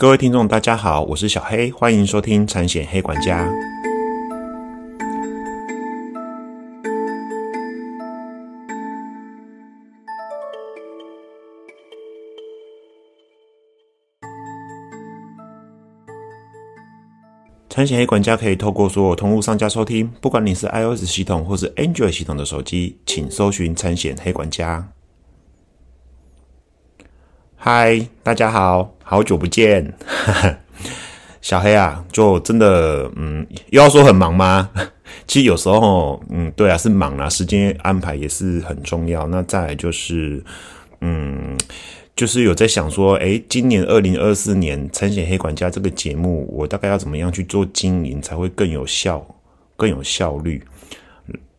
各位听众，大家好，我是小黑，欢迎收听产险黑管家。产险黑管家可以透过所有通路商家收听，不管你是 iOS 系统或是 Android 系统的手机，请搜寻产险黑管家。嗨，大家好，好久不见，小黑啊，就真的，嗯，又要说很忙吗？其实有时候，嗯，对啊，是忙啊，时间安排也是很重要。那再来就是，嗯。就是有在想说，哎，今年二零二四年产险黑管家这个节目，我大概要怎么样去做经营，才会更有效、更有效率，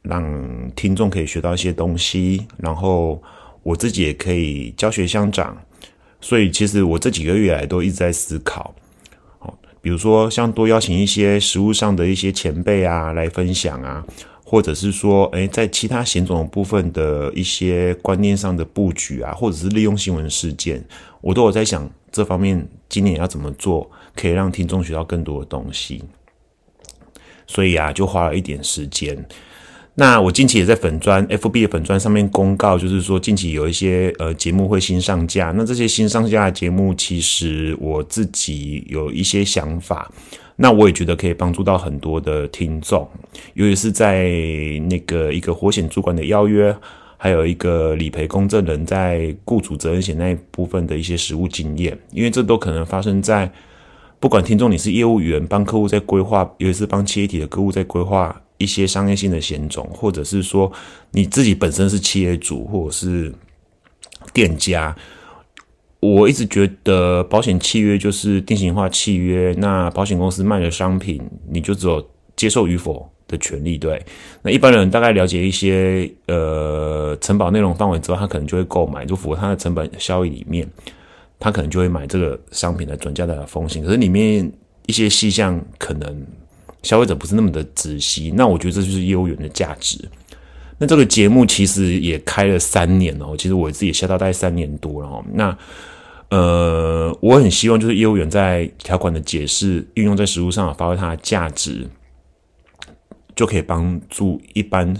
让听众可以学到一些东西，然后我自己也可以教学相长。所以，其实我这几个月来都一直在思考，哦，比如说像多邀请一些实务上的一些前辈啊来分享啊。或者是说，哎，在其他险种部分的一些观念上的布局啊，或者是利用新闻事件，我都有在想这方面今年要怎么做，可以让听众学到更多的东西。所以啊，就花了一点时间。那我近期也在粉砖 FB 的粉砖上面公告，就是说近期有一些呃节目会新上架。那这些新上架的节目，其实我自己有一些想法。那我也觉得可以帮助到很多的听众，尤其是在那个一个活险主管的邀约，还有一个理赔公证人在雇主责任险那一部分的一些实务经验，因为这都可能发生在不管听众你是业务员，帮客户在规划，尤其是帮企业体的客户在规划一些商业性的险种，或者是说你自己本身是企业主或者是店家。我一直觉得保险契约就是定型化契约，那保险公司卖的商品，你就只有接受与否的权利。对，那一般人大概了解一些呃承保内容范围之后，他可能就会购买，就符合他的成本效益里面，他可能就会买这个商品的转嫁的风险。可是里面一些细项可能消费者不是那么的仔细，那我觉得这就是业务员的价值。那这个节目其实也开了三年了，其实我自己也下到大概三年多了哦。那呃，我很希望就是业务员在条款的解释运用在实务上发挥它的价值，就可以帮助一般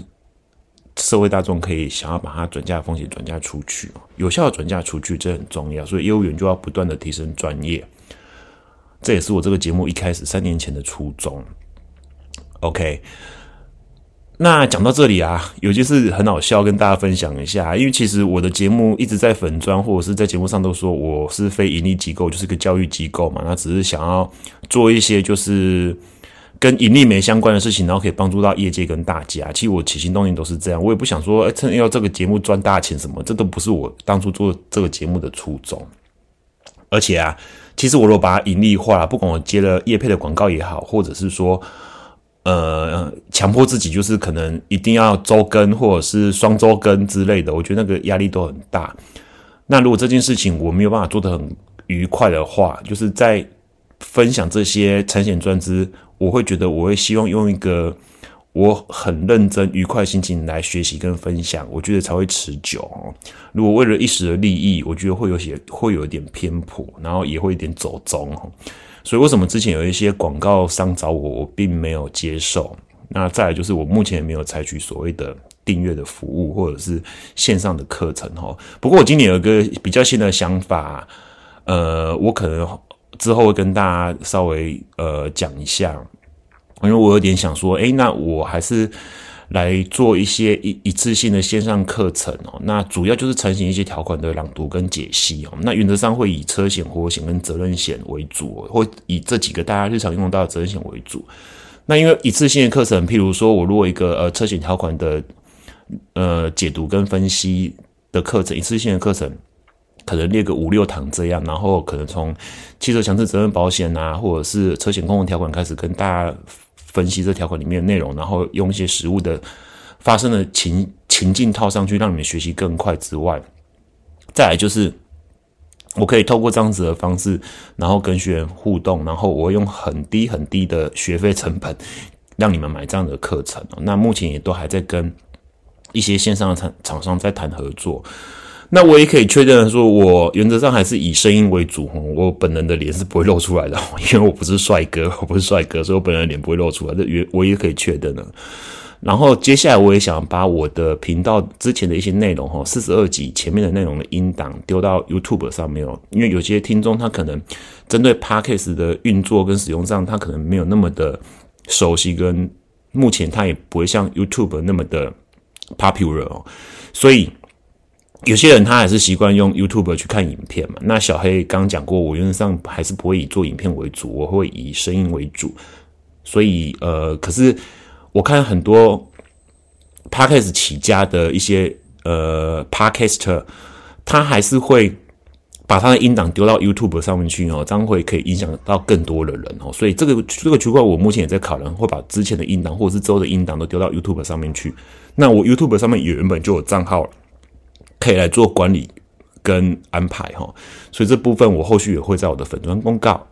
社会大众可以想要把它转嫁风险转嫁出去，有效的转嫁出去，这很重要。所以业务员就要不断的提升专业，这也是我这个节目一开始三年前的初衷。OK。那讲到这里啊，有件事很好笑，跟大家分享一下。因为其实我的节目一直在粉砖或者是在节目上都说我是非盈利机构，就是个教育机构嘛。那只是想要做一些就是跟盈利没相关的事情，然后可以帮助到业界跟大家。其实我起心动念都是这样，我也不想说趁要这个节目赚大钱什么，这都不是我当初做这个节目的初衷。而且啊，其实我如果把它盈利化，不管我接了业配的广告也好，或者是说。呃，强迫自己就是可能一定要周更或者是双周更之类的，我觉得那个压力都很大。那如果这件事情我没有办法做得很愉快的话，就是在分享这些产险专资，我会觉得我会希望用一个我很认真愉快心情来学习跟分享，我觉得才会持久。如果为了一时的利益，我觉得会有些会有一点偏颇，然后也会有点走中。所以为什么之前有一些广告商找我，我并没有接受？那再来就是我目前也没有采取所谓的订阅的服务或者是线上的课程哈。不过我今年有一个比较新的想法，呃，我可能之后会跟大家稍微呃讲一下，因为我有点想说，哎，那我还是。来做一些一一次性的线上课程哦，那主要就是呈现一些条款的朗读跟解析哦。那原则上会以车险、火险跟责任险为主，或以这几个大家日常用到的责任险为主。那因为一次性的课程，譬如说我如果一个呃车险条款的呃解读跟分析的课程，一次性的课程可能列个五六堂这样，然后可能从汽车强制责任保险啊，或者是车险公共条款开始跟大家。分析这条款里面的内容，然后用一些实物的发生的情情境套上去，让你们学习更快之外，再来就是我可以透过这样子的方式，然后跟学员互动，然后我用很低很低的学费成本让你们买这样的课程。那目前也都还在跟一些线上的厂厂商在谈合作。那我也可以确认说，我原则上还是以声音为主我本人的脸是不会露出来的，因为我不是帅哥，我不是帅哥，所以我本人的脸不会露出来。这也我也可以确认的。然后接下来我也想把我的频道之前的一些内容哈，四十二集前面的内容的音档丢到 YouTube 上面哦，因为有些听众他可能针对 Podcast 的运作跟使用上，他可能没有那么的熟悉，跟目前他也不会像 YouTube 那么的 popular 哦，所以。有些人他还是习惯用 YouTube 去看影片嘛？那小黑刚讲过，我原则上还是不会以做影片为主，我会以声音为主。所以呃，可是我看很多 Podcast 起家的一些呃 Podcaster，他还是会把他的音档丢到 YouTube 上面去哦，这样会可以影响到更多的人哦。所以这个这个区块，我目前也在考量，会把之前的音档或者是之后的音档都丢到 YouTube 上面去。那我 YouTube 上面原本就有账号了。可以来做管理跟安排哈，所以这部分我后续也会在我的粉砖公告。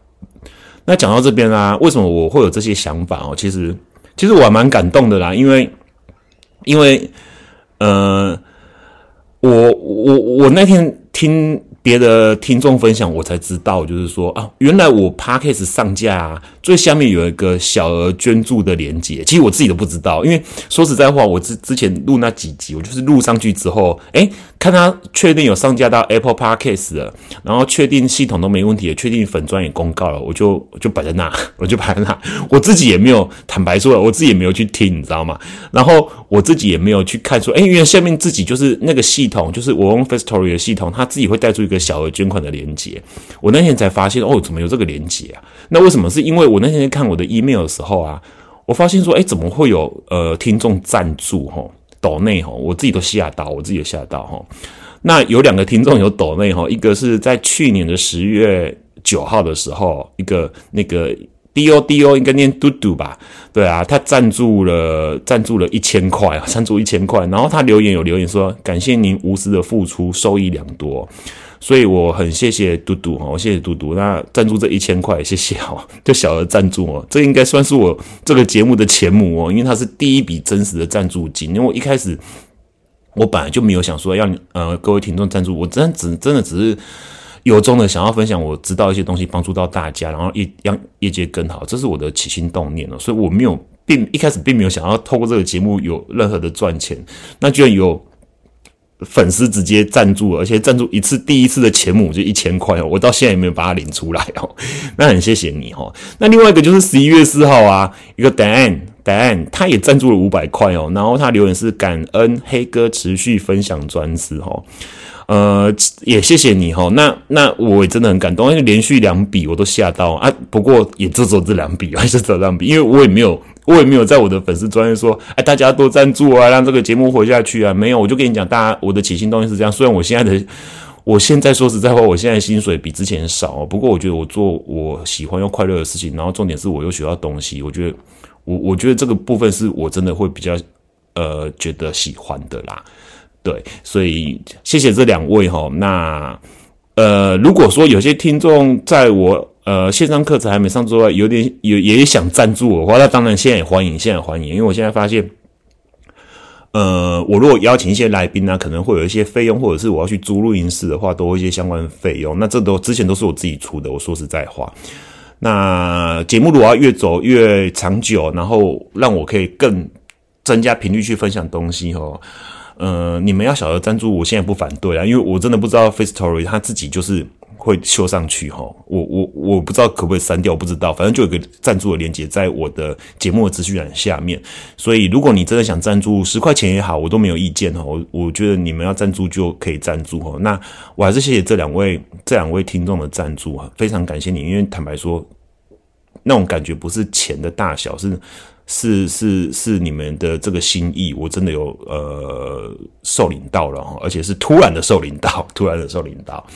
那讲到这边啊，为什么我会有这些想法哦？其实，其实我还蛮感动的啦，因为，因为，呃，我我我那天听。别的听众分享，我才知道，就是说啊，原来我 podcast 上架啊最下面有一个小额捐助的连接，其实我自己都不知道，因为说实在话，我之之前录那几集，我就是录上去之后，诶，看他确定有上架到 Apple Podcast 了，然后确定系统都没问题，确定粉钻也公告了，我就我就摆在那，我就摆在那，我自己也没有坦白说了，我自己也没有去听，你知道吗？然后我自己也没有去看说，诶，因为下面自己就是那个系统，就是我用 Festory 的系统，它自己会带出一个。小额捐款的连接，我那天才发现哦，怎么有这个连接啊？那为什么？是因为我那天看我的 email 的时候啊，我发现说，哎，怎么会有呃听众赞助哈？岛内哈，我自己都吓到，我自己都吓到哈。那有两个听众有岛内哈，一个是在去年的十月九号的时候，一个那个 D O D O 应该念嘟嘟吧？对啊，他赞助了赞助了一千块，赞助一千块，然后他留言有留言说，感谢您无私的付出，收益良多。所以我很谢谢嘟嘟哦，谢谢嘟嘟。那赞助这一千块，谢谢哦，就小额赞助哦，这应该算是我这个节目的前母哦，因为它是第一笔真实的赞助金。因为我一开始我本来就没有想说要呃各位听众赞助，我真只真的只是由衷的想要分享我知道一些东西，帮助到大家，然后业让业界更好，这是我的起心动念哦。所以我没有并一开始并没有想要透过这个节目有任何的赚钱，那居然有。粉丝直接赞助，而且赞助一次第一次的钱母就一千块哦，我到现在也没有把它领出来哦。那很谢谢你哦。那另外一个就是十一月四号啊，一个 Dan Dan 他也赞助了五百块哦，然后他留言是感恩黑哥持续分享专辑哦。呃，也谢谢你哈。那那我也真的很感动，因为连续两笔我都吓到啊。不过也就走这两笔，还是这两笔，因为我也没有，我也没有在我的粉丝专业说，哎，大家多赞助啊，让这个节目活下去啊。没有，我就跟你讲，大家我的起心动念是这样。虽然我现在的，我现在说实在话，我现在薪水比之前少，不过我觉得我做我喜欢又快乐的事情，然后重点是我又学到东西。我觉得我我觉得这个部分是我真的会比较呃觉得喜欢的啦。对，所以谢谢这两位哈。那呃，如果说有些听众在我呃线上课程还没上之外，有点有也想赞助我的话，那当然现在也欢迎，现在欢迎。因为我现在发现，呃，我如果邀请一些来宾呢，可能会有一些费用，或者是我要去租录音室的话，都会一些相关的费用。那这都之前都是我自己出的。我说实在话，那节目如果要越走越长久，然后让我可以更增加频率去分享东西哦。呃，你们要小额赞助，我现在不反对啊，因为我真的不知道 Face Story 它自己就是会修上去哈，我我我不知道可不可以删掉，不知道，反正就有个赞助的链接在我的节目的资讯栏下面，所以如果你真的想赞助十块钱也好，我都没有意见哈，我我觉得你们要赞助就可以赞助哈，那我还是谢谢这两位这两位听众的赞助哈，非常感谢你，因为坦白说，那种感觉不是钱的大小是。是是是，你们的这个心意，我真的有呃受领到了而且是突然的受领到，突然的受领到。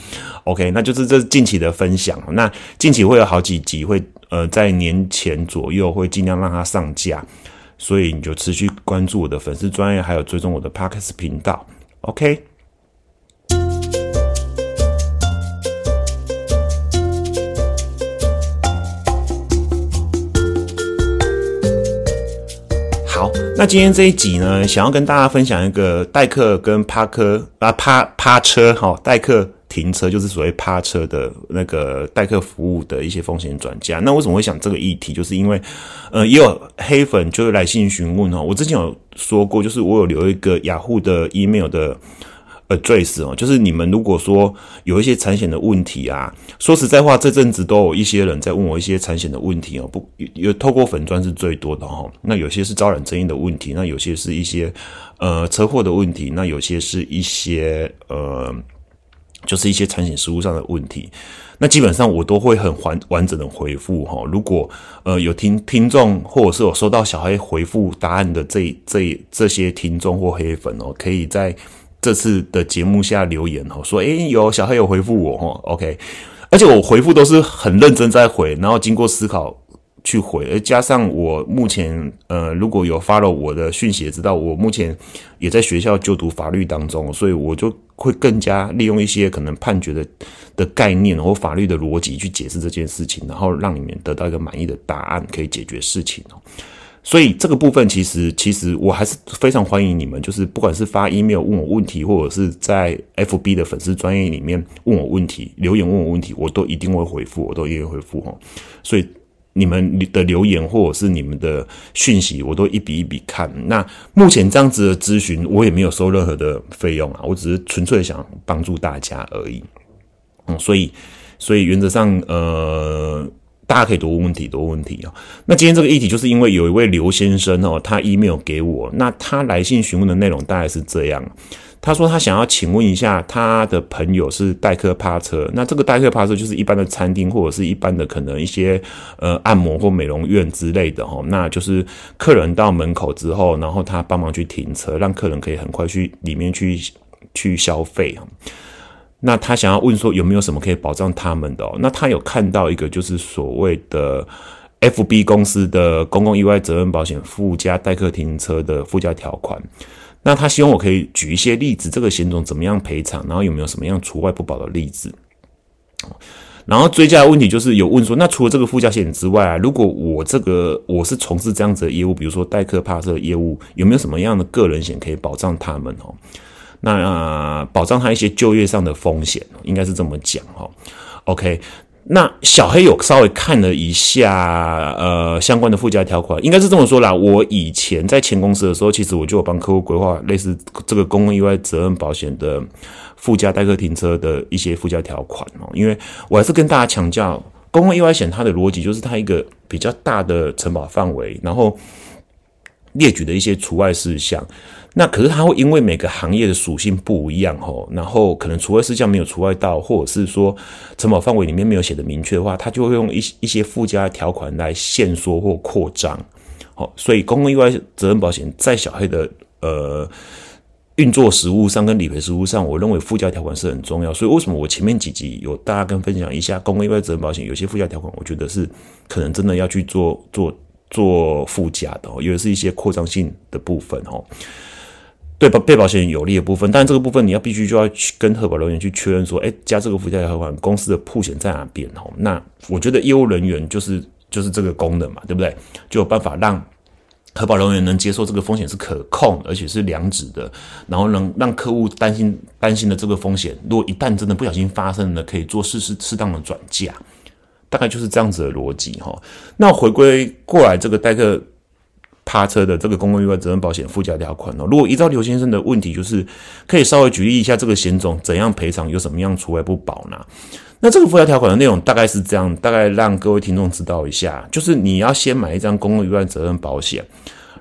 OK，那就是这近期的分享。那近期会有好几集，会呃在年前左右会尽量让它上架，所以你就持续关注我的粉丝专业，还有追踪我的 Parkes 频道。OK。那今天这一集呢，想要跟大家分享一个代客跟趴客啊趴趴车哈，代客停车就是所谓趴车的那个代客服务的一些风险转嫁。那为什么会想这个议题？就是因为呃，也有黑粉就是来信询问哦。我之前有说过，就是我有留一个雅虎的 email 的。Address 哦，就是你们如果说有一些产险的问题啊，说实在话，这阵子都有一些人在问我一些产险的问题哦，不有透过粉砖是最多的哈。那有些是招揽争议的问题，那有些是一些呃车祸的问题，那有些是一些呃，就是一些产险实务上的问题。那基本上我都会很完完整的回复哈。如果呃有听听众或者是有收到小黑回复答案的这这这些听众或黑粉哦，可以在。这次的节目下留言哦，说诶有小黑有回复我哈，OK，而且我回复都是很认真在回，然后经过思考去回，而加上我目前呃如果有发了我的讯息，知道我目前也在学校就读法律当中，所以我就会更加利用一些可能判决的的概念或法律的逻辑去解释这件事情，然后让你们得到一个满意的答案，可以解决事情哦。所以这个部分其实，其实我还是非常欢迎你们，就是不管是发 email 问我问题，或者是在 FB 的粉丝专业里面问我问题，留言问我问题，我都一定会回复，我都一定会回复哈。所以你们的留言或者是你们的讯息，我都一笔一笔看。那目前这样子的咨询，我也没有收任何的费用啊，我只是纯粹想帮助大家而已。嗯，所以，所以原则上，呃。大家可以多问问题，多问问题啊。那今天这个议题，就是因为有一位刘先生哦，他 email 给我，那他来信询问的内容大概是这样。他说他想要请问一下，他的朋友是代客趴车，那这个代客趴车就是一般的餐厅或者是一般的可能一些呃按摩或美容院之类的哈，那就是客人到门口之后，然后他帮忙去停车，让客人可以很快去里面去去消费那他想要问说有没有什么可以保障他们的？那他有看到一个就是所谓的 F B 公司的公共意外责任保险附加代客停车的附加条款。那他希望我可以举一些例子，这个险种怎么样赔偿，然后有没有什么样除外不保的例子？然后追加的问题就是有问说，那除了这个附加险之外啊，如果我这个我是从事这样子的业务，比如说代客帕车业务，有没有什么样的个人险可以保障他们？哦？那保障他一些就业上的风险，应该是这么讲哈。OK，那小黑有稍微看了一下，呃，相关的附加条款，应该是这么说啦。我以前在前公司的时候，其实我就有帮客户规划类似这个公共意外责任保险的附加代客停车的一些附加条款哦。因为我还是跟大家强调，公共意外险它的逻辑就是它一个比较大的承保范围，然后列举的一些除外事项。那可是它会因为每个行业的属性不一样吼，然后可能除外事项没有除外到，或者是说承保范围里面没有写的明确的话，它就会用一一些附加条款来限缩或扩张。好，所以公共意外责任保险在小黑的呃运作实务上跟理赔实务上，我认为附加条款是很重要。所以为什么我前面几集有大家跟分享一下公共意外责任保险有些附加条款，我觉得是可能真的要去做做做附加的哦，尤其是一些扩张性的部分哦。对保被保险人有利的部分，但这个部分你要必须就要去跟核保人员去确认说，哎，加这个附加条款，公司的铺险在哪边？哦，那我觉得业务人员就是就是这个功能嘛，对不对？就有办法让核保人员能接受这个风险是可控，而且是良值的，然后能让客户担心担心的这个风险，如果一旦真的不小心发生了，可以做适适适当的转嫁，大概就是这样子的逻辑哈。那回归过来这个代客。趴车的这个公共意外责任保险附加条款哦，如果依照刘先生的问题，就是可以稍微举例一下这个险种怎样赔偿，有什么样除外不保呢？那这个附加条款的内容大概是这样，大概让各位听众知道一下，就是你要先买一张公共意外责任保险，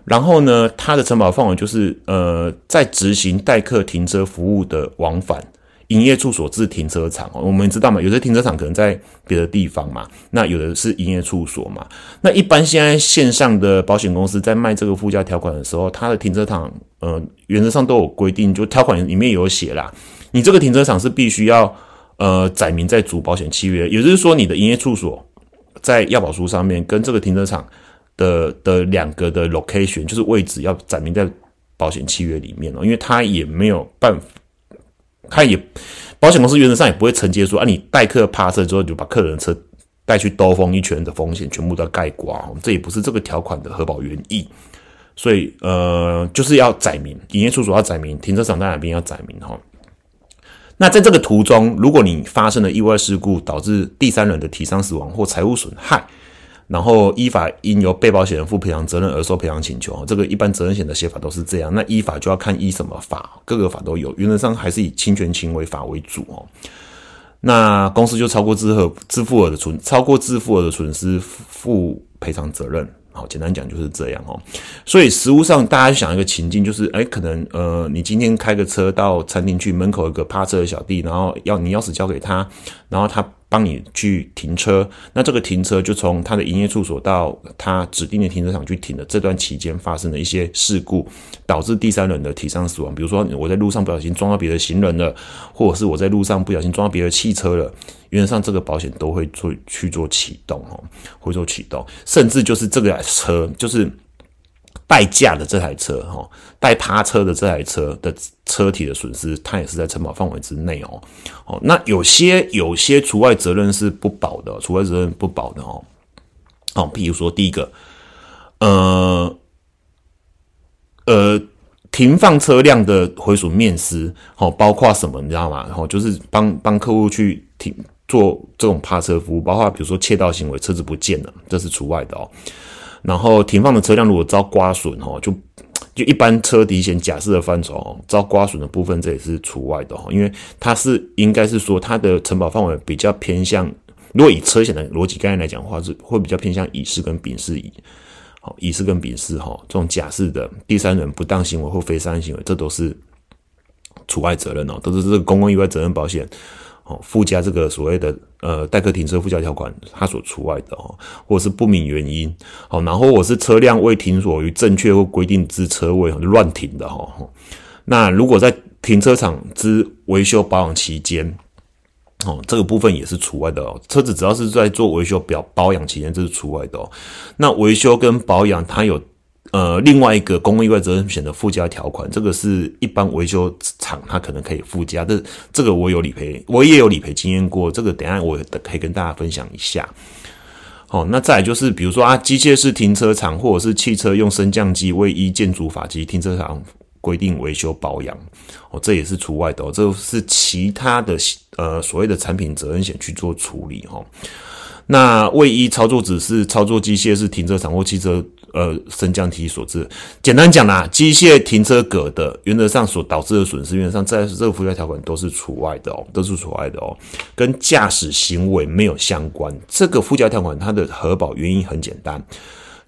然后呢，它的承保范围就是呃，在执行代客停车服务的往返。营业处所至停车场哦，我们知道嘛，有的停车场可能在别的地方嘛，那有的是营业处所嘛。那一般现在线上的保险公司在卖这个附加条款的时候，它的停车场，呃，原则上都有规定，就条款里面有写啦，你这个停车场是必须要呃载明在主保险契约，也就是说你的营业处所在要保书上面跟这个停车场的的两个的 location 就是位置要载明在保险契约里面哦，因为它也没有办法。他也保险公司原则上也不会承接说啊，你代客趴车之后就把客人的车带去兜风一圈的风险全部都要盖刮，这也不是这个条款的核保原意。所以呃，就是要载明营业处所要载明停车场在哪边要载明哈。那在这个途中，如果你发生了意外事故，导致第三人的体伤死亡或财物损害，然后依法应由被保险人负赔偿责任而受赔偿请求。这个一般责任险的写法都是这样。那依法就要看依什么法，各个法都有，原则上还是以侵权行为法为主哦。那公司就超过支付支付额的损，超过支付额的损失负赔偿责任。好，简单讲就是这样哦。所以实物上，大家想一个情境，就是，哎，可能，呃，你今天开个车到餐厅去，门口有个趴车的小弟，然后要你钥匙交给他，然后他。帮你去停车，那这个停车就从他的营业处所到他指定的停车场去停的。这段期间发生的一些事故，导致第三人的体伤死亡，比如说我在路上不小心撞到别的行人了，或者是我在路上不小心撞到别的汽车了，原则上这个保险都会做去做启动哦，会做启动，甚至就是这个车就是。代驾的这台车，哈，代趴车的这台车的车体的损失，它也是在承保范围之内哦。哦，那有些有些除外责任是不保的，除外责任不保的哦。哦，譬如说第一个，呃呃，停放车辆的回损面失，哦，包括什么，你知道吗？然后就是帮帮客户去停做这种趴车服务，包括比如说窃盗行为，车子不见了，这是除外的哦。然后停放的车辆如果遭刮损哦，就就一般车底险假设的范畴哦，遭刮损的部分这也是除外的哦，因为它是应该是说它的承保范围比较偏向，如果以车险的逻辑概念来讲的话，是会比较偏向乙式跟丙式乙，好乙式跟丙式哈，这种假设的第三人不当行为或非商业行为，这都是除外责任哦，都是这个公共意外责任保险。哦，附加这个所谓的呃代客停车附加条款，它所除外的哦，或者是不明原因，好，然后我是车辆未停锁于正确或规定之车位乱停的哈，那如果在停车场之维修保养期间，哦，这个部分也是除外的哦，车子只要是在做维修表保养期间，这是除外的哦，那维修跟保养它有。呃，另外一个公共意外责任险的附加条款，这个是一般维修厂它可能可以附加，这这个我有理赔，我也有理赔经验过，这个等下我可以跟大家分享一下。哦，那再就是比如说啊，机械式停车场或者是汽车用升降机为依建筑法及停车场规定维修保养，哦，这也是除外的，这是其他的呃所谓的产品责任险去做处理哈。那为依操作只是操作机械式停车场或汽车。呃，升降梯所致。简单讲啦，机械停车格的原则上所导致的损失，原则上在这个附加条款都是除外的哦，都是除外的哦，跟驾驶行为没有相关。这个附加条款它的核保原因很简单，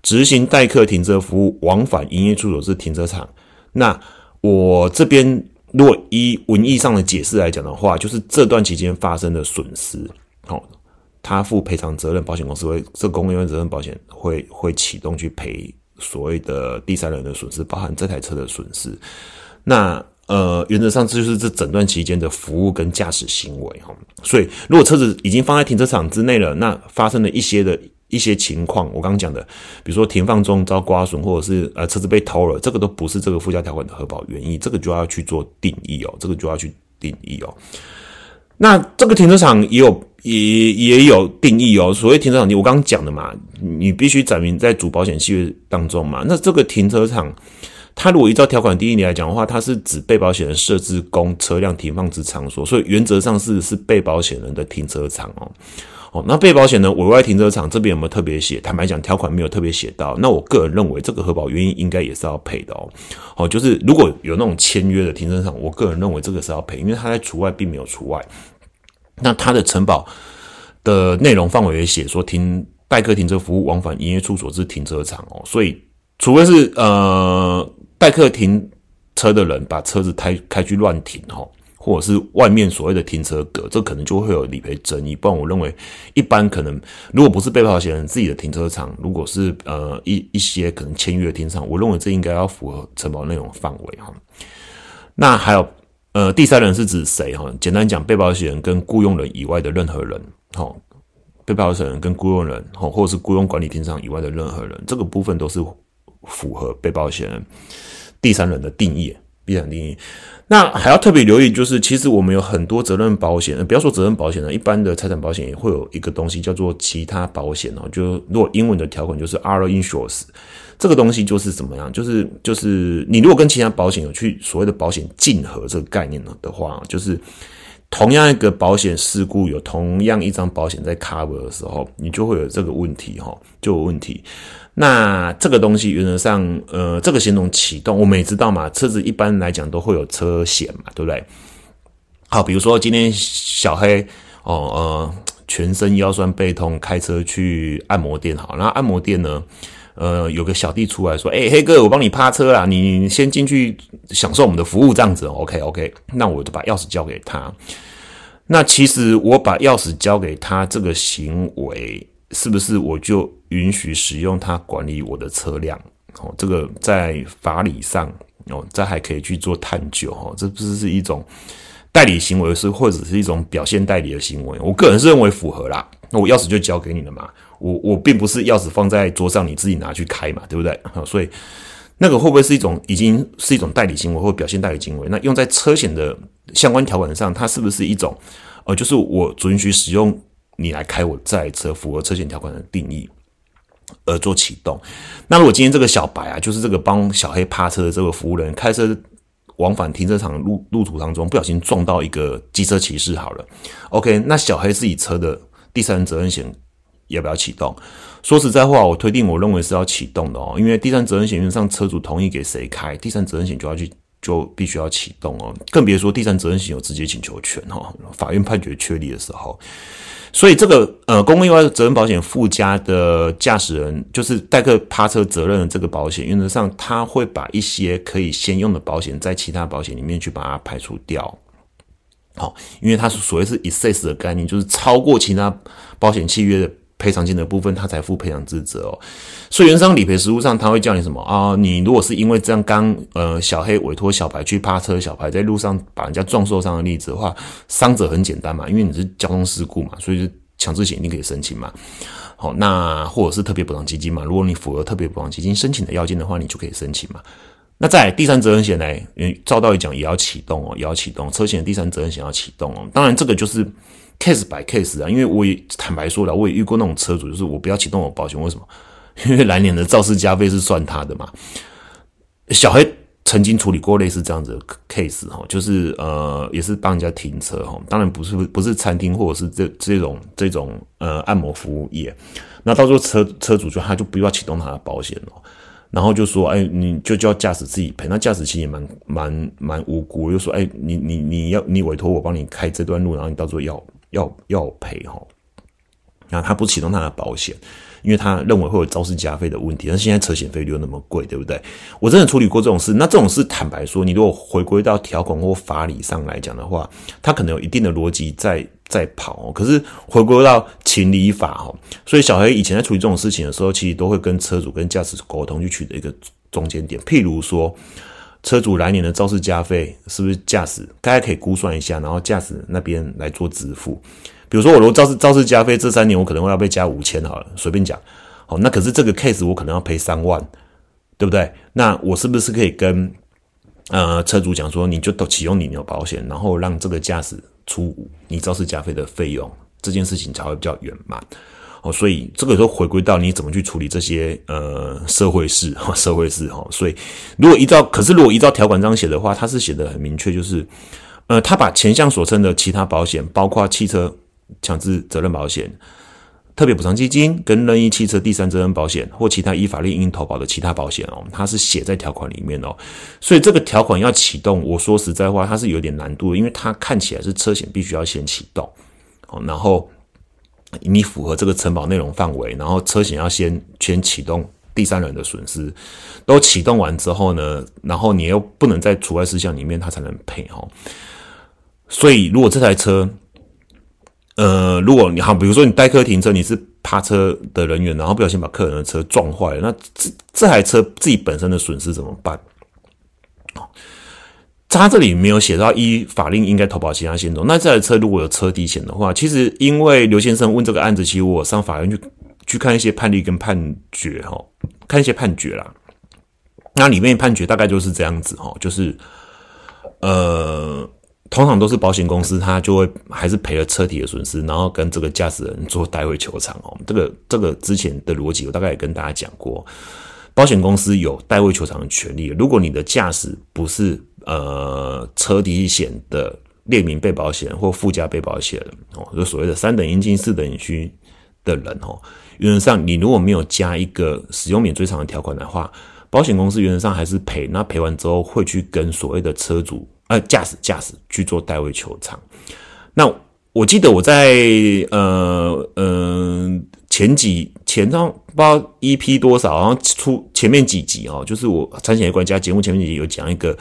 执行代客停车服务往返营业处所是停车场。那我这边若依文义上的解释来讲的话，就是这段期间发生的损失，好。他负赔偿责任，保险公司会这公共责任保险会会启动去赔所谓的第三人的损失，包含这台车的损失。那呃，原则上这就是这整段期间的服务跟驾驶行为哈。所以如果车子已经放在停车场之内了，那发生了一些的一些情况，我刚刚讲的，比如说停放中遭刮损，或者是呃车子被偷了，这个都不是这个附加条款的核保原因，这个就要去做定义哦，这个就要去定义哦。那这个停车场也有。也也有定义哦，所谓停车场，我刚刚讲的嘛，你必须载明在主保险契约当中嘛。那这个停车场，它如果依照条款定义你来讲的话，它是指被保险人设置供车辆停放之场所，所以原则上是是被保险人的停车场哦。哦，那被保险呢委外停车场这边有没有特别写？坦白讲，条款没有特别写到。那我个人认为，这个核保原因应该也是要赔的哦。哦，就是如果有那种签约的停车场，我个人认为这个是要赔，因为它在除外并没有除外。那它的承保的内容范围也写说，停代客停车服务往返营业处所至停车场哦，所以除非是呃代客停车的人把车子开开去乱停哦，或者是外面所谓的停车格，这可能就会有理赔争议。不然我认为一般可能如果不是被保险人自己的停车场，如果是呃一一些可能签约的停车场，我认为这应该要符合承保内容范围哈。那还有。呃，第三人是指谁哈？简单讲，被保险人跟雇佣人以外的任何人，哈，被保险人跟雇佣人，哈，或者是雇佣管理停车场以外的任何人，这个部分都是符合被保险人第三人的定义，必然定义。那还要特别留意，就是其实我们有很多责任保险，不要说责任保险了，一般的财产保险也会有一个东西叫做其他保险哦。就如果英文的条款就是 other insurance，这个东西就是怎么样？就是就是你如果跟其他保险有去所谓的保险竞合这个概念呢的话，就是同样一个保险事故有同样一张保险在 cover 的时候，你就会有这个问题哈，就有问题。那这个东西原则上，呃，这个险种启动，我们也知道嘛，车子一般来讲都会有车险嘛，对不对？好，比如说今天小黑哦，呃，全身腰酸背痛，开车去按摩店，好，那按摩店呢，呃，有个小弟出来说，哎，黑哥，我帮你趴车啦，你先进去享受我们的服务，这样子，OK，OK，那我就把钥匙交给他。那其实我把钥匙交给他这个行为。是不是我就允许使用它管理我的车辆？哦，这个在法理上哦，这还可以去做探究哦。这不是是一种代理行为，是或者是一种表现代理的行为？我个人是认为符合啦。那我钥匙就交给你了嘛。我我并不是钥匙放在桌上，你自己拿去开嘛，对不对？所以那个会不会是一种已经是一种代理行为或表现代理行为？那用在车险的相关条款上，它是不是一种呃，就是我准许使用？你来开我这台车，符合车险条款的定义，而做启动。那如果今天这个小白啊，就是这个帮小黑趴车的这个服务人，开车往返停车场路路途当中，不小心撞到一个机车骑士，好了，OK，那小黑自己车的第三人责任险要不要启动？说实在话，我推定我认为是要启动的哦，因为第三责任险原上车主同意给谁开，第三责任险就要去就必须要启动哦，更别说第三责任险有直接请求权哈，法院判决确立的时候。所以这个呃，公共意外责任保险附加的驾驶人就是代客趴车责任的这个保险，原则上他会把一些可以先用的保险在其他保险里面去把它排除掉。好，因为它是所谓是 excess 的概念，就是超过其他保险契约的。赔偿金的部分，他才负赔偿之责哦。所以原商理赔实务上，他会叫你什么啊？你如果是因为这样刚呃小黑委托小白去趴车，小白在路上把人家撞受伤的例子的话，伤者很简单嘛，因为你是交通事故嘛，所以强制险一定可以申请嘛。好，那或者是特别补偿基金嘛，如果你符合特别补偿基金申请的要件的话，你就可以申请嘛。那在第三责任险呢？照道理讲也要启动哦，也要启动车险第三责任险要启动哦。当然这个就是。Case by case 啊，因为我也坦白说了，我也遇过那种车主，就是我不要启动我保险，为什么？因为来年的肇事加费是算他的嘛。小黑曾经处理过类似这样子的 case 哈，就是呃，也是帮人家停车哈，当然不是不是餐厅或者是这这种这种呃按摩服务业，那到时候车车主就他就不要启动他的保险了，然后就说哎，你就叫驾驶自己赔，那驾驶其实也蛮蛮蛮无辜，就说哎，你你你要你委托我帮你开这段路，然后你到时候要。要要赔哈，那他不启动他的保险，因为他认为会有肇事加费的问题。那现在车险费率又那么贵，对不对？我真的处理过这种事。那这种事，坦白说，你如果回归到条款或法理上来讲的话，它可能有一定的逻辑在在跑。可是回归到情理法哈，所以小黑以前在处理这种事情的时候，其实都会跟车主跟驾驶沟通，去取得一个中间点。譬如说。车主来年的肇事加费是不是驾驶？大家可以估算一下，然后驾驶那边来做支付。比如说，我如果肇事肇事加费这三年，我可能会要被加五千好了，随便讲。好，那可是这个 case 我可能要赔三万，对不对？那我是不是可以跟呃车主讲说，你就都启用你的保险，然后让这个驾驶出你肇事加费的费用，这件事情才会比较圆满。哦，所以这个时候回归到你怎么去处理这些呃社会事哈，社会事哈。所以如果依照，可是如果依照条款这样写的话，它是写的很明确，就是呃，他把前项所称的其他保险，包括汽车强制责任保险、特别补偿基金跟任意汽车第三责任保险或其他依法令应投保的其他保险哦，它是写在条款里面哦。所以这个条款要启动，我说实在话，它是有点难度，因为它看起来是车险必须要先启动，哦，然后。你符合这个承保内容范围，然后车险要先先启动第三人的损失，都启动完之后呢，然后你又不能在除外事项里面，他才能赔哈。所以如果这台车，呃，如果你好，比如说你代客停车，你是趴车的人员，然后不小心把客人的车撞坏了，那这这台车自己本身的损失怎么办？他这里没有写到依法令应该投保其他险种。那这台车如果有车底险的话，其实因为刘先生问这个案子，其实我上法院去去看一些判例跟判决哈，看一些判决啦。那里面判决大概就是这样子哈，就是呃，通常都是保险公司，他就会还是赔了车体的损失，然后跟这个驾驶人做代位求偿哦。这个这个之前的逻辑，我大概也跟大家讲过，保险公司有代位求偿的权利。如果你的驾驶不是呃车体险的列名被保险或附加被保险哦，就所谓的三等应金、四等应需的人哦，原则上你如果没有加一个使用免追偿的条款的话。保险公司原则上还是赔，那赔完之后会去跟所谓的车主呃驾驶驾驶去做代位求偿。那我记得我在呃呃前几前张不知道 EP 多少，然后出前面几集哦，就是我产险管家节目前面几集有讲一个。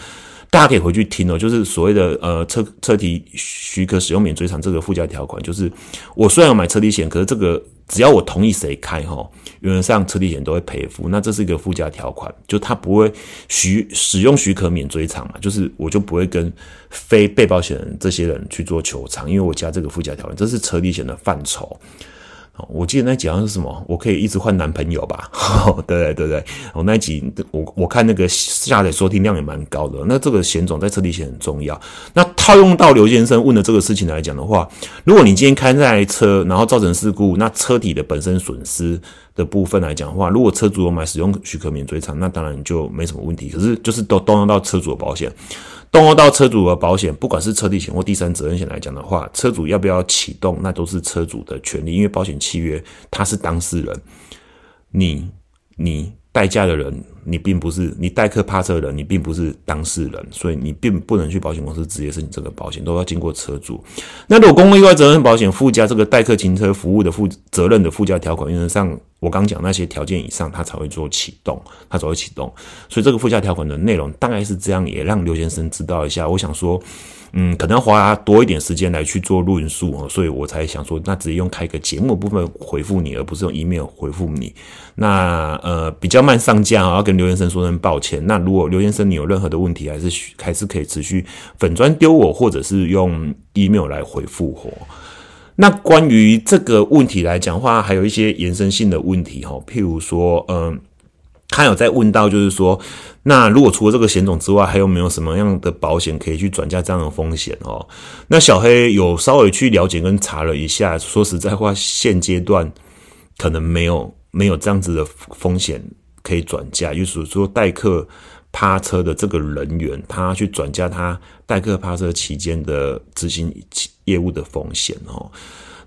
大家可以回去听哦，就是所谓的呃车车体许可使用免追偿这个附加条款，就是我虽然有买车体险，可是这个只要我同意谁开哈，原则上车体险都会赔付。那这是一个附加条款，就它不会许使用许可免追偿嘛，就是我就不会跟非被保险人这些人去做求偿，因为我加这个附加条款，这是车体险的范畴。我记得那集好像是什么，我可以一直换男朋友吧？对对对对，我那集我我看那个下载收听量也蛮高的。那这个险种在车体险很重要。那套用到刘先生问的这个事情来讲的话，如果你今天开那台车，然后造成事故，那车体的本身损失的部分来讲的话，如果车主有买使用许可免追偿，那当然就没什么问题。可是就是都动用到车主的保险。动用到车主的保险，不管是车体险或第三责任险来讲的话，车主要不要启动，那都是车主的权利，因为保险契约他是当事人，你你。代驾的人，你并不是你代客趴车人，你并不是当事人，所以你并不能去保险公司直接申请这个保险，都要经过车主。那如果公共意外责任保险附加这个代客停车服务的负责任的附加条款，原则上我刚讲那些条件以上，它才会做启动，它才会启动。所以这个附加条款的内容大概是这样，也让刘先生知道一下。我想说。嗯，可能要花多一点时间来去做论述哦，所以我才想说，那直接用开个节目部分回复你，而不是用 email 回复你。那呃比较慢上架啊，要刘先生说声抱歉。那如果刘先生你有任何的问题，还是还是可以持续粉砖丢我，或者是用 email 来回复我。那关于这个问题来讲话，还有一些延伸性的问题哈，譬如说，嗯。他有在问到，就是说，那如果除了这个险种之外，还有没有什么样的保险可以去转嫁这样的风险哦？那小黑有稍微去了解跟查了一下，说实在话，现阶段可能没有没有这样子的风险可以转嫁，就是说代客趴车的这个人员，他去转嫁他代客趴车期间的执行业务的风险哦。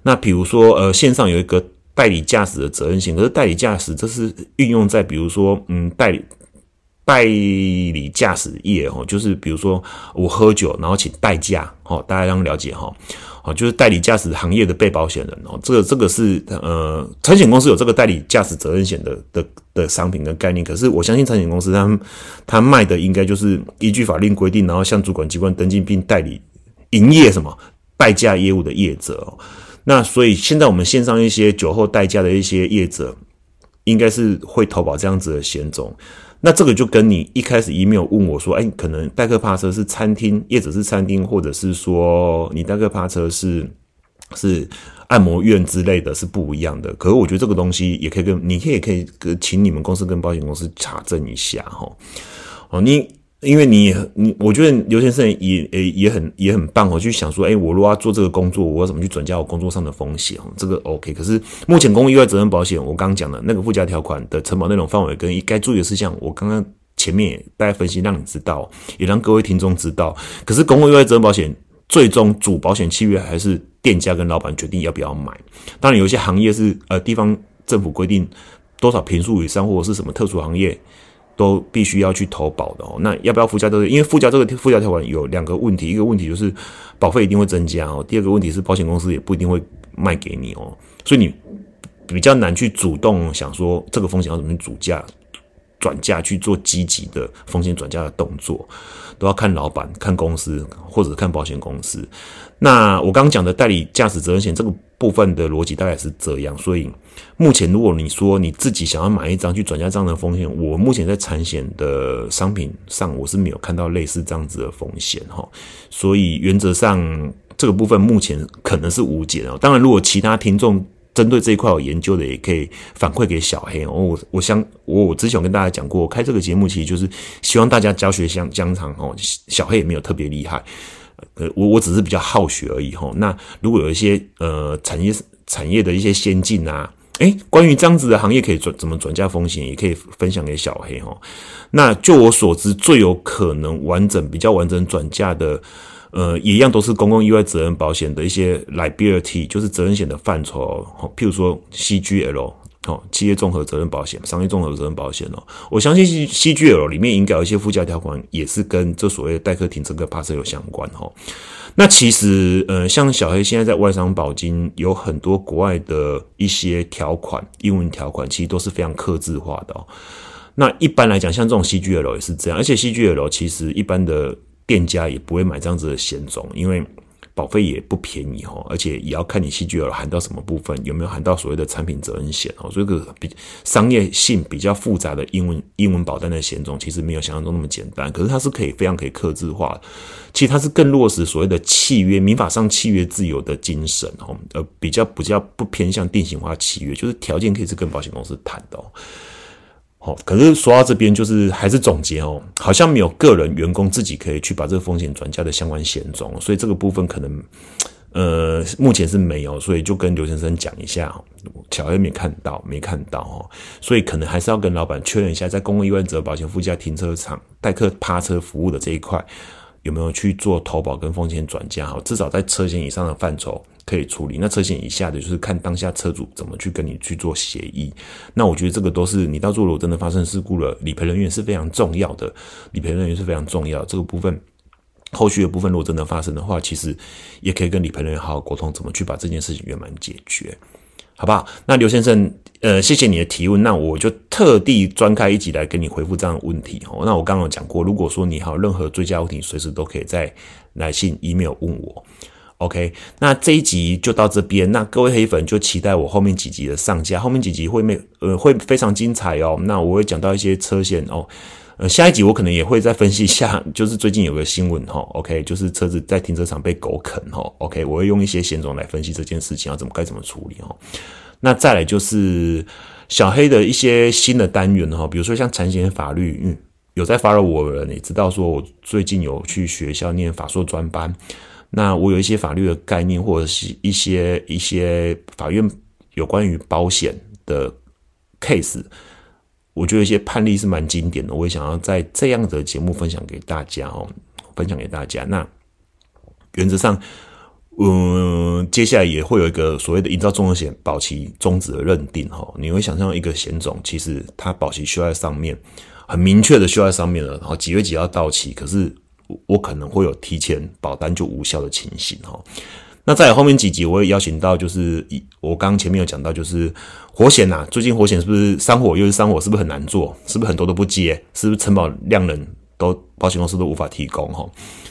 那比如说，呃，线上有一个。代理驾驶的责任性，可是代理驾驶这是运用在比如说，嗯，代理代理驾驶业哦，就是比如说我喝酒，然后请代驾哦，大家要了解哈，哦，就是代理驾驶行业的被保险人哦，这个这个是呃，产险公司有这个代理驾驶责任险的的的商品跟概念，可是我相信产险公司他他卖的应该就是依据法令规定，然后向主管机关登记并代理营业什么代驾业务的业者哦。那所以现在我们线上一些酒后代驾的一些业者，应该是会投保这样子的险种。那这个就跟你一开始 email 问我说，哎，可能代客趴车是餐厅业者是餐厅，或者是说你代客趴车是是按摩院之类的是不一样的。可是我觉得这个东西也可以跟你可以可以请你们公司跟保险公司查证一下哈。哦，你。因为你你，我觉得刘先生也也也很也很棒我去想说，哎，我如果要做这个工作，我要怎么去转嫁我工作上的风险哦？这个 OK。可是目前公共意外责任保险，我刚刚讲的那个附加条款的承保内容范围跟该注意的事项，我刚刚前面也大家分析，让你知道，也让各位听众知道。可是公共意外责任保险最终主保险契约还是店家跟老板决定要不要买。当然，有些行业是呃地方政府规定多少平数以上，或者是什么特殊行业。都必须要去投保的哦。那要不要附加这个？因为附加这个附加条款有两个问题，一个问题就是保费一定会增加哦。第二个问题是保险公司也不一定会卖给你哦。所以你比较难去主动想说这个风险要怎么主价转嫁去做积极的风险转嫁的动作，都要看老板、看公司或者看保险公司。那我刚刚讲的代理驾驶责任险这个部分的逻辑大概是这样，所以。目前，如果你说你自己想要买一张去转嫁这样的风险，我目前在产险的商品上我是没有看到类似这样子的风险哈，所以原则上这个部分目前可能是无解的。当然，如果其他听众针对这一块有研究的，也可以反馈给小黑。我我相我之前有跟大家讲过，我开这个节目其实就是希望大家教学相相长哦。小黑也没有特别厉害，呃，我我只是比较好学而已哈。那如果有一些呃产业产业的一些先进啊。哎，关于这样子的行业可以转怎么转嫁风险，也可以分享给小黑哈。那就我所知，最有可能完整、比较完整转嫁的，呃，一样都是公共意外责任保险的一些 liability，就是责任险的范畴哦。譬如说 CGL 哦，企业综合责任保险、商业综合责任保险哦。我相信 CGL 里面应该有一些附加条款，也是跟这所谓的代客停车跟趴车有相关哦。那其实，呃，像小黑现在在外商保金有很多国外的一些条款，英文条款其实都是非常克制化的哦。那一般来讲，像这种 CGL 也是这样，而且 CGL 其实一般的店家也不会买这样子的险种，因为。保费也不便宜哦，而且也要看你戏剧有含到什么部分，有没有含到所谓的产品责任险哦。所以个比商业性比较复杂的英文英文保单的险种，其实没有想象中那么简单。可是它是可以非常可以克制化，其实它是更落实所谓的契约民法上契约自由的精神哦，呃，比较比较不偏向定型化契约，就是条件可以是跟保险公司谈的。哦可是说到这边，就是还是总结哦，好像没有个人员工自己可以去把这个风险转嫁的相关险种，所以这个部分可能，呃，目前是没有，所以就跟刘先生讲一下，巧也没看到，没看到哦，所以可能还是要跟老板确认一下，在公共意外责保险附加停车场代客趴车服务的这一块，有没有去做投保跟风险转嫁，哈，至少在车险以上的范畴。可以处理，那车险以下的就是看当下车主怎么去跟你去做协议。那我觉得这个都是你到做如果真的发生事故了，理赔人员是非常重要的，理赔人员是非常重要。这个部分后续的部分如果真的发生的话，其实也可以跟理赔人员好好沟通，怎么去把这件事情圆满解决，好不好？那刘先生，呃，谢谢你的提问，那我就特地专开一集来跟你回复这样的问题哦。那我刚刚讲过，如果说你还有任何追加问题，随时都可以在来信、email 问我。OK，那这一集就到这边。那各位黑粉就期待我后面几集的上架，后面几集会没呃会非常精彩哦。那我会讲到一些车险哦，呃下一集我可能也会再分析一下，就是最近有个新闻哈，OK，就是车子在停车场被狗啃哈，OK，我会用一些险种来分析这件事情要怎么该怎么处理哈。那再来就是小黑的一些新的单元哈，比如说像产险法律，嗯，有在发了我的人也知道说我最近有去学校念法硕专班。那我有一些法律的概念，或者是一些一些法院有关于保险的 case，我觉得一些判例是蛮经典的，我也想要在这样的节目分享给大家哦，分享给大家。那原则上，嗯，接下来也会有一个所谓的营造综合险保期终止的认定哈，你会想象一个险种，其实它保期需要在上面，很明确的需要在上面了，然后几月几号到期，可是。我可能会有提前保单就无效的情形哈。那在后面几集我也邀请到，就是我刚刚前面有讲到，就是火险呐。最近火险是不是山火又是山火，是不是很难做？是不是很多都不接？是不是承保量人都保险公司都无法提供哈？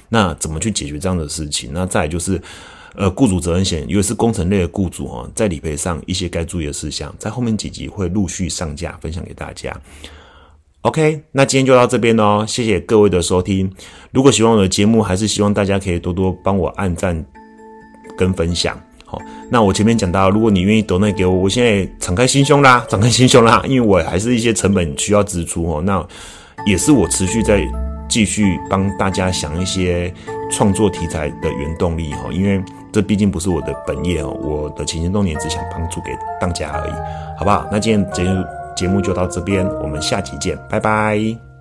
那怎么去解决这样的事情？那再就是呃雇主责任险，因为是工程类的雇主哈，在理赔上一些该注意的事项，在后面几集会陆续上架分享给大家。OK，那今天就到这边喽，谢谢各位的收听。如果喜欢我的节目，还是希望大家可以多多帮我按赞跟分享。好，那我前面讲到，如果你愿意抖内给我，我现在敞开心胸啦，敞开心胸啦，因为我还是一些成本需要支出哦。那也是我持续在继续帮大家想一些创作题材的原动力哈，因为这毕竟不是我的本业哦，我的起心动念只想帮助给大家而已，好不好？那今天节目。节目就到这边，我们下期见，拜拜。